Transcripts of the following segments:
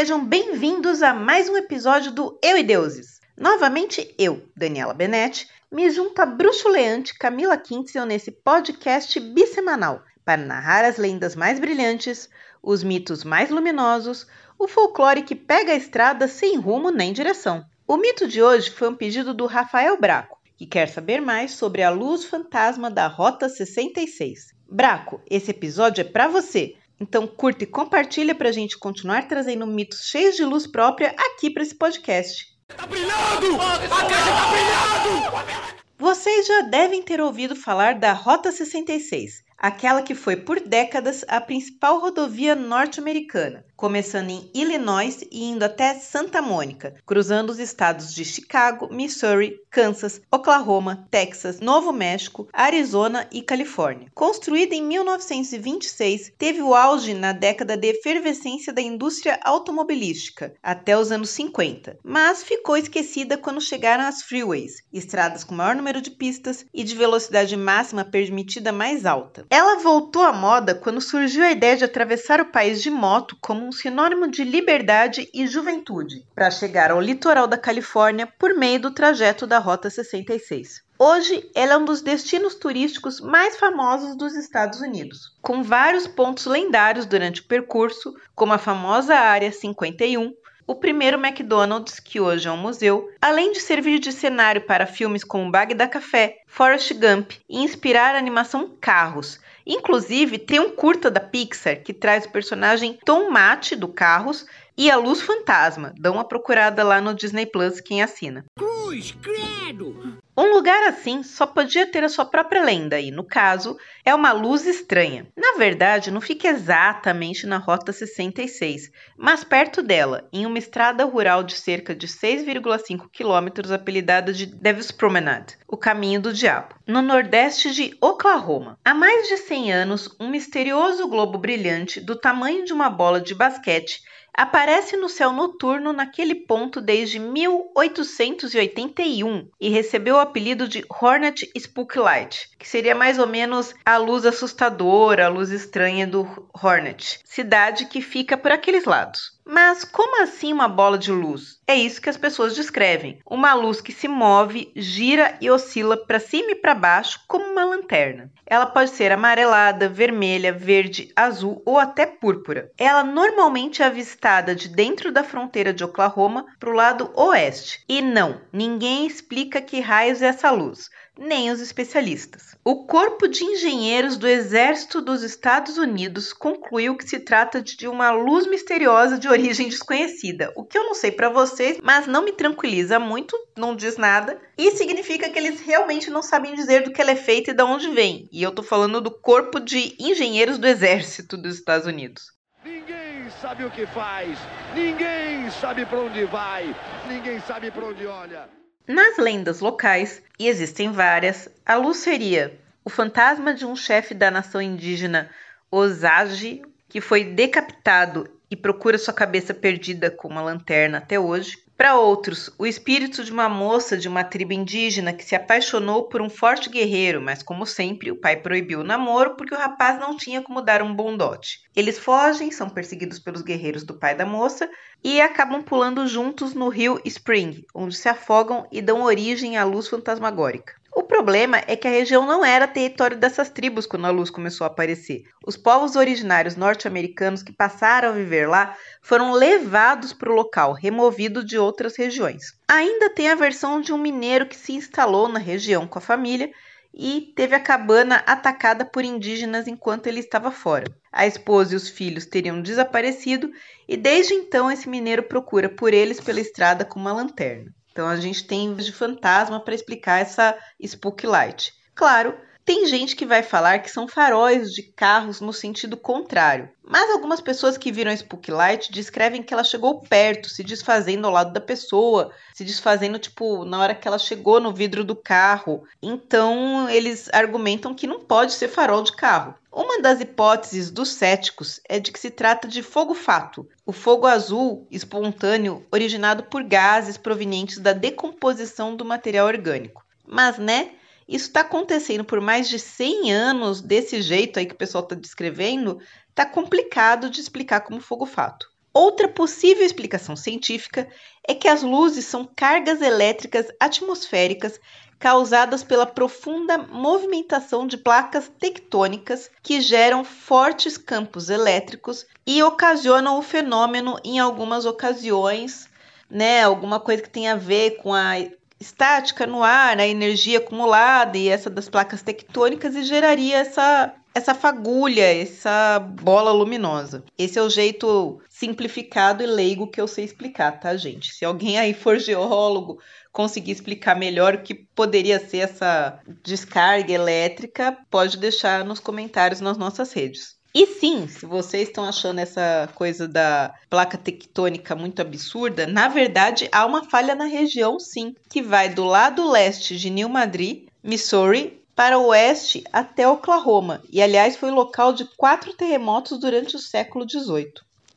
Sejam bem-vindos a mais um episódio do Eu e Deuses. Novamente eu, Daniela Benetti, me junto a bruxuleante Camila Kintzel nesse podcast bissemanal para narrar as lendas mais brilhantes, os mitos mais luminosos, o folclore que pega a estrada sem rumo nem direção. O mito de hoje foi um pedido do Rafael Braco, que quer saber mais sobre a luz fantasma da Rota 66. Braco, esse episódio é para você. Então curta e compartilha para a gente continuar trazendo mitos cheios de luz própria aqui para esse podcast. Tá brilhando! A tá brilhando! Vocês já devem ter ouvido falar da Rota 66, aquela que foi por décadas a principal rodovia norte-americana, começando em Illinois e indo até Santa Mônica, cruzando os estados de Chicago, Missouri, Kansas, Oklahoma, Texas, Novo México, Arizona e Califórnia. Construída em 1926, teve o auge na década de efervescência da indústria automobilística, até os anos 50, mas ficou esquecida quando chegaram as freeways, estradas com maior número de pistas e de velocidade máxima permitida mais alta. Ela voltou à moda quando surgiu a ideia de atravessar o país de moto como um sinônimo de liberdade e juventude, para chegar ao litoral da Califórnia por meio do trajeto da Rota 66. Hoje, ela é um dos destinos turísticos mais famosos dos Estados Unidos, com vários pontos lendários durante o percurso, como a famosa Área 51, o primeiro McDonald's, que hoje é um museu, além de servir de cenário para filmes como Bagdá Café, Forrest Gump e inspirar a animação Carros, Inclusive, tem um curta da Pixar que traz o personagem Tom Mate do Carros e a Luz Fantasma. Dá uma procurada lá no Disney Plus quem assina. Cruz, credo! Um lugar assim só podia ter a sua própria lenda, e no caso, é uma luz estranha. Na verdade, não fica exatamente na Rota 66, mas perto dela, em uma estrada rural de cerca de 6,5 quilômetros apelidada de Devil's Promenade, o caminho do diabo, no nordeste de Oklahoma. Há mais de 100 anos, um misterioso globo brilhante do tamanho de uma bola de basquete aparece no céu noturno naquele ponto desde 1881 e recebeu o apelido de Hornet Spooklight, que seria mais ou menos a luz assustadora, a luz estranha do Hornet, cidade que fica por aqueles lados. Mas como assim uma bola de luz? É isso que as pessoas descrevem. Uma luz que se move, gira e oscila para cima e para baixo como uma lanterna. Ela pode ser amarelada, vermelha, verde, azul ou até púrpura. Ela normalmente é avistada de dentro da fronteira de Oklahoma para o lado oeste. E não, ninguém explica que raios é essa luz nem os especialistas. O Corpo de Engenheiros do Exército dos Estados Unidos concluiu que se trata de uma luz misteriosa de origem desconhecida. O que eu não sei para vocês, mas não me tranquiliza muito, não diz nada, e significa que eles realmente não sabem dizer do que ela é feita e de onde vem. E eu tô falando do Corpo de Engenheiros do Exército dos Estados Unidos. Ninguém sabe o que faz, ninguém sabe para onde vai, ninguém sabe para onde olha. Nas lendas locais, e existem várias, a luz seria o fantasma de um chefe da nação indígena Osage, que foi decapitado e procura sua cabeça perdida com uma lanterna até hoje. Para outros, o espírito de uma moça de uma tribo indígena que se apaixonou por um forte guerreiro, mas como sempre, o pai proibiu o namoro porque o rapaz não tinha como dar um bom dote. Eles fogem, são perseguidos pelos guerreiros do pai da moça e acabam pulando juntos no rio Spring, onde se afogam e dão origem à luz fantasmagórica. O problema é que a região não era território dessas tribos quando a luz começou a aparecer. Os povos originários norte-americanos que passaram a viver lá foram levados para o local, removidos de outras regiões. Ainda tem a versão de um mineiro que se instalou na região com a família e teve a cabana atacada por indígenas enquanto ele estava fora. A esposa e os filhos teriam desaparecido e desde então esse mineiro procura por eles pela estrada com uma lanterna. Então a gente tem de fantasma para explicar essa spook light. Claro, tem gente que vai falar que são faróis de carros no sentido contrário, mas algumas pessoas que viram a Spook Light descrevem que ela chegou perto, se desfazendo ao lado da pessoa, se desfazendo tipo na hora que ela chegou no vidro do carro. Então eles argumentam que não pode ser farol de carro. Uma das hipóteses dos céticos é de que se trata de fogo-fato, o fogo azul espontâneo originado por gases provenientes da decomposição do material orgânico. Mas, né, isso está acontecendo por mais de 100 anos desse jeito aí que o pessoal está descrevendo, está complicado de explicar como fogo-fato. Outra possível explicação científica é que as luzes são cargas elétricas atmosféricas causadas pela profunda movimentação de placas tectônicas que geram fortes campos elétricos e ocasionam o fenômeno em algumas ocasiões, né, alguma coisa que tem a ver com a estática no ar, a energia acumulada e essa das placas tectônicas e geraria essa essa fagulha, essa bola luminosa. Esse é o jeito simplificado e leigo que eu sei explicar, tá, gente? Se alguém aí for geólogo conseguir explicar melhor o que poderia ser essa descarga elétrica, pode deixar nos comentários nas nossas redes. E sim, se vocês estão achando essa coisa da placa tectônica muito absurda, na verdade há uma falha na região, sim, que vai do lado leste de New Madrid, Missouri, para o oeste até Oklahoma, e aliás foi local de quatro terremotos durante o século XVIII.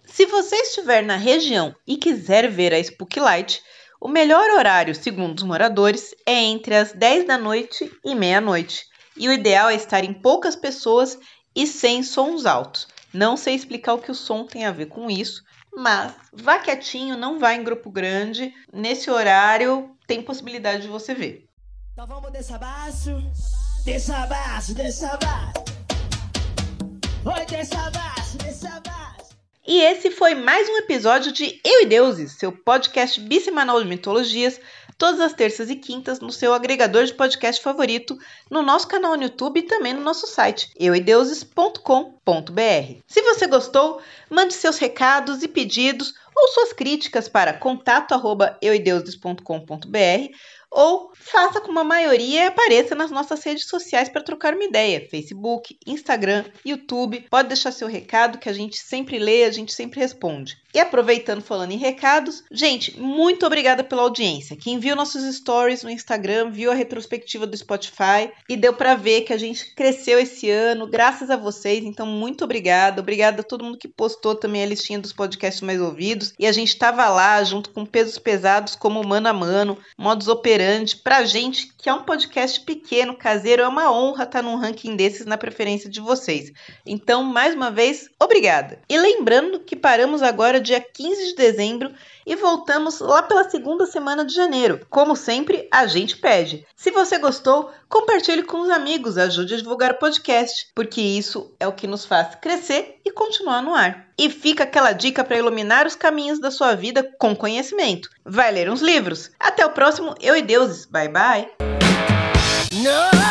Se você estiver na região e quiser ver a Spook Light, o melhor horário, segundo os moradores, é entre as 10 da noite e meia-noite. E o ideal é estar em poucas pessoas e sem sons altos. Não sei explicar o que o som tem a ver com isso, mas vá quietinho, não vá em grupo grande. Nesse horário tem possibilidade de você ver. Então vamos descer Oi. E esse foi mais um episódio de Eu e Deuses, seu podcast bissemanal de mitologias, todas as terças e quintas no seu agregador de podcast favorito, no nosso canal no YouTube e também no nosso site euideuses.com.br. Se você gostou, mande seus recados e pedidos ou suas críticas para contato@euideuses.com.br ou faça como a maioria e apareça nas nossas redes sociais para trocar uma ideia: Facebook, Instagram, YouTube. Pode deixar seu recado que a gente sempre lê, a gente sempre responde. E aproveitando falando em recados, gente, muito obrigada pela audiência. Quem viu nossos stories no Instagram, viu a retrospectiva do Spotify e deu para ver que a gente cresceu esse ano, graças a vocês. Então, muito obrigada. Obrigada a todo mundo que postou também a listinha dos podcasts mais ouvidos. E a gente estava lá junto com pesos pesados como Mano a Mano, Modus Operandi. Pra gente, que é um podcast pequeno, caseiro, é uma honra estar num ranking desses na preferência de vocês. Então, mais uma vez, obrigada. E lembrando que paramos agora dia 15 de dezembro e voltamos lá pela segunda semana de janeiro. Como sempre, a gente pede. Se você gostou, compartilhe com os amigos, ajude a divulgar o podcast, porque isso é o que nos faz crescer e continuar no ar. E fica aquela dica para iluminar os caminhos da sua vida com conhecimento. Vai ler uns livros. Até o próximo Eu e Deuses. Bye bye. No,